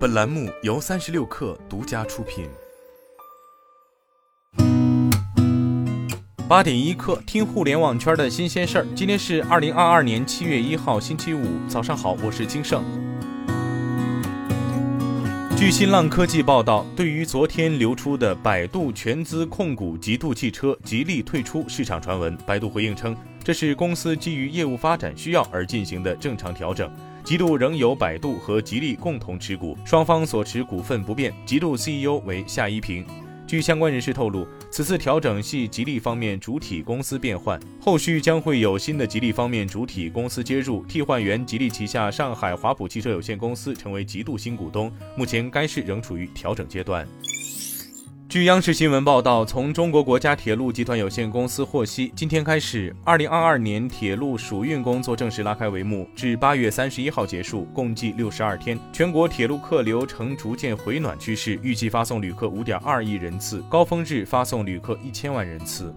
本栏目由三十六氪独家出品。八点一刻，听互联网圈的新鲜事儿。今天是二零二二年七月一号，星期五，早上好，我是金盛。据新浪科技报道，对于昨天流出的百度全资控股极度汽车吉利退出市场传闻，百度回应称，这是公司基于业务发展需要而进行的正常调整。极度仍由百度和吉利共同持股，双方所持股份不变。极度 CEO 为夏一平。据相关人士透露，此次调整系吉利方面主体公司变换，后续将会有新的吉利方面主体公司接入，替换原吉利旗下上海华普汽车有限公司成为极度新股东。目前该市仍处于调整阶段。据央视新闻报道，从中国国家铁路集团有限公司获悉，今天开始，二零二二年铁路暑运工作正式拉开帷幕，至八月三十一号结束，共计六十二天。全国铁路客流呈逐渐回暖趋势，预计发送旅客五点二亿人次，高峰日发送旅客一千万人次。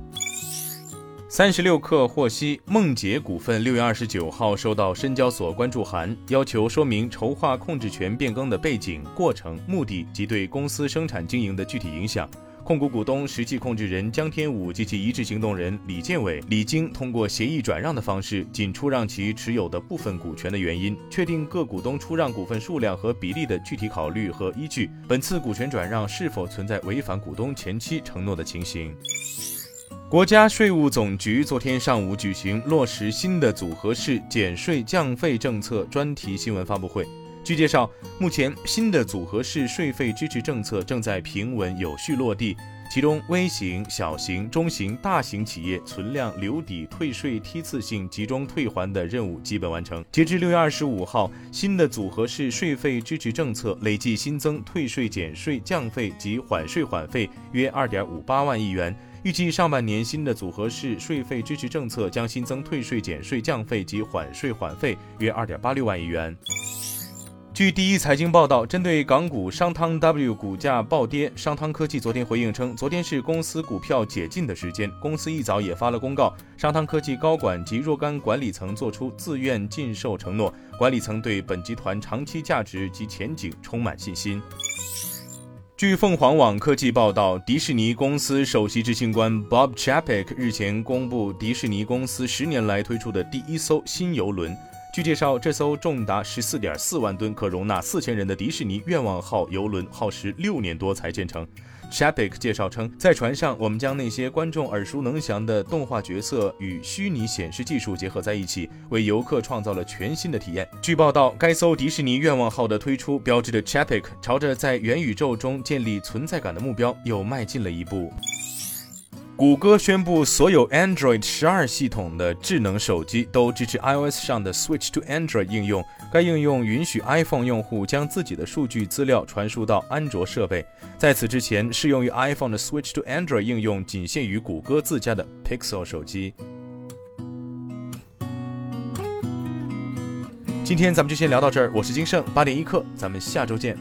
三十六氪获悉，梦洁股份六月二十九号收到深交所关注函，要求说明筹划控制权变更的背景、过程、目的及对公司生产经营的具体影响。控股股东、实际控制人江天武及其一致行动人李建伟、李晶通过协议转让的方式，仅出让其持有的部分股权的原因，确定各股东出让股份数量和比例的具体考虑和依据。本次股权转让是否存在违反股东前期承诺的情形？国家税务总局昨天上午举行落实新的组合式减税降费政策专题新闻发布会。据介绍，目前新的组合式税费支持政策正在平稳有序落地，其中微型、小型、中型、大型企业存量留抵退税梯次性集中退还的任务基本完成。截至六月二十五号，新的组合式税费支持政策累计新增退税减税降费及缓税缓费约二点五八万亿元。预计上半年新的组合式税费支持政策将新增退税减税降费及缓税缓费约二点八六万亿元。据第一财经报道，针对港股商汤 W 股价暴跌，商汤科技昨天回应称，昨天是公司股票解禁的时间，公司一早也发了公告，商汤科技高管及若干管理层作出自愿禁售承诺，管理层对本集团长期价值及前景充满信心。据凤凰网科技报道，迪士尼公司首席执行官 Bob Chapek 日前公布，迪士尼公司十年来推出的第一艘新游轮。据介绍，这艘重达十四点四万吨、可容纳四千人的迪士尼愿望号游轮，耗时六年多才建成。Chapik 介绍称，在船上，我们将那些观众耳熟能详的动画角色与虚拟显示技术结合在一起，为游客创造了全新的体验。据报道，该艘迪士尼愿望号的推出，标志着 Chapik 朝着在元宇宙中建立存在感的目标又迈进了一步。谷歌宣布，所有 Android 十二系统的智能手机都支持 iOS 上的 Switch to Android 应用。该应用允许 iPhone 用户将自己的数据资料传输到安卓设备。在此之前，适用于 iPhone 的 Switch to Android 应用仅限于谷歌自家的 Pixel 手机。今天咱们就先聊到这儿，我是金盛，八点一刻，咱们下周见。